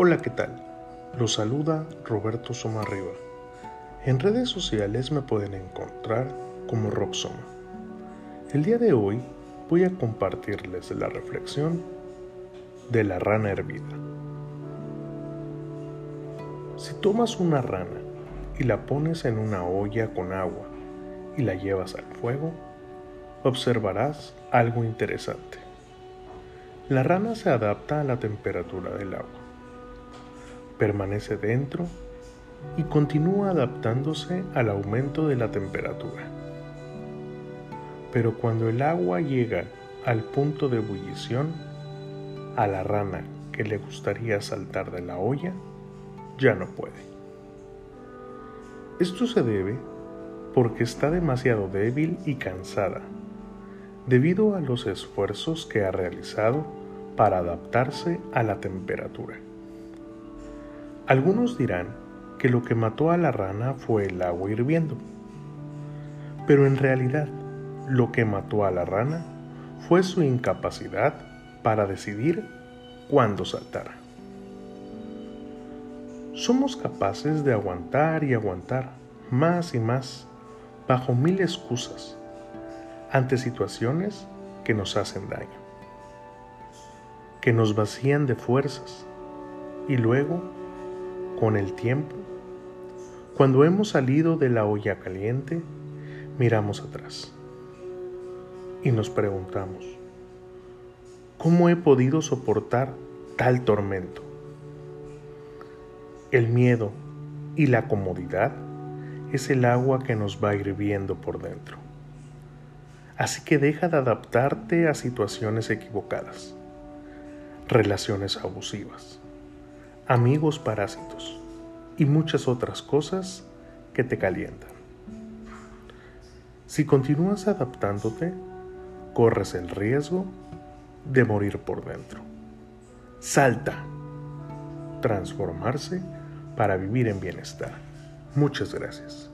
Hola, ¿qué tal? Los saluda Roberto Somarriba. En redes sociales me pueden encontrar como Robsoma. El día de hoy voy a compartirles la reflexión de la rana hervida. Si tomas una rana y la pones en una olla con agua y la llevas al fuego, observarás algo interesante. La rana se adapta a la temperatura del agua, permanece dentro y continúa adaptándose al aumento de la temperatura. Pero cuando el agua llega al punto de ebullición, a la rana que le gustaría saltar de la olla, ya no puede. Esto se debe porque está demasiado débil y cansada debido a los esfuerzos que ha realizado para adaptarse a la temperatura. Algunos dirán que lo que mató a la rana fue el agua hirviendo, pero en realidad lo que mató a la rana fue su incapacidad para decidir cuándo saltar. Somos capaces de aguantar y aguantar más y más bajo mil excusas ante situaciones que nos hacen daño, que nos vacían de fuerzas y luego, con el tiempo, cuando hemos salido de la olla caliente, miramos atrás y nos preguntamos, ¿cómo he podido soportar tal tormento? El miedo y la comodidad es el agua que nos va hirviendo por dentro. Así que deja de adaptarte a situaciones equivocadas, relaciones abusivas, amigos parásitos y muchas otras cosas que te calientan. Si continúas adaptándote, corres el riesgo de morir por dentro. Salta. Transformarse para vivir en bienestar. Muchas gracias.